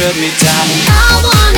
shut me down.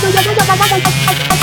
就，就，就，就，大家，就，就。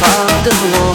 of the world.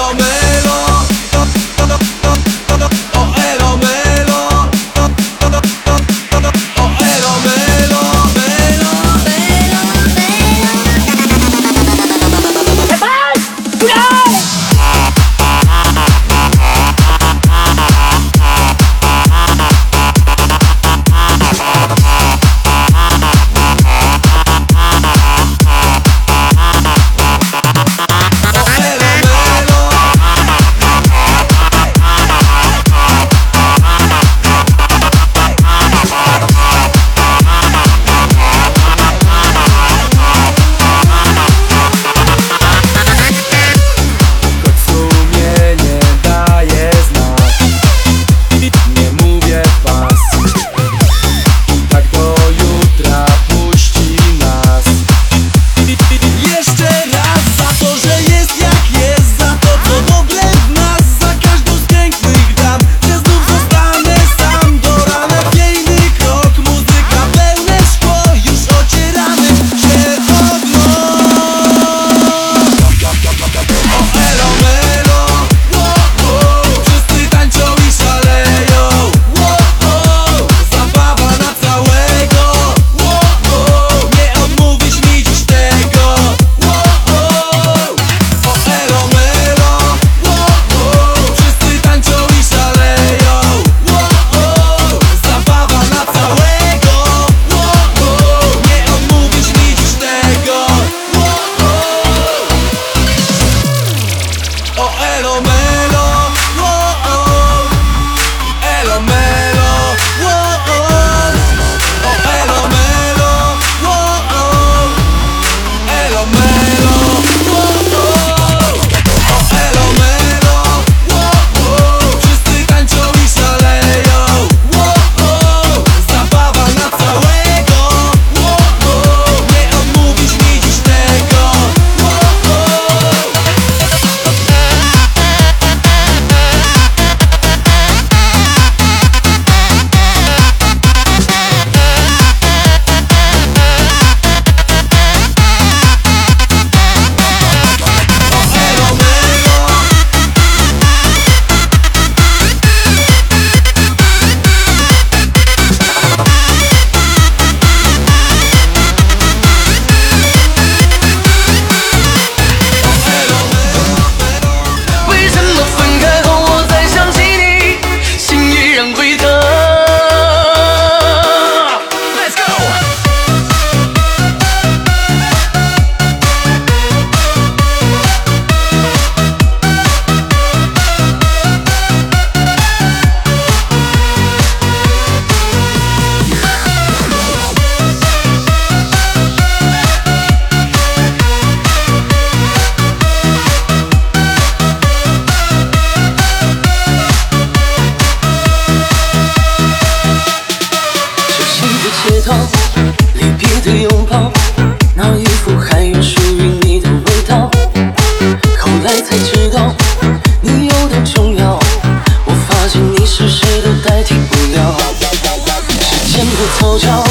Wyoming 표정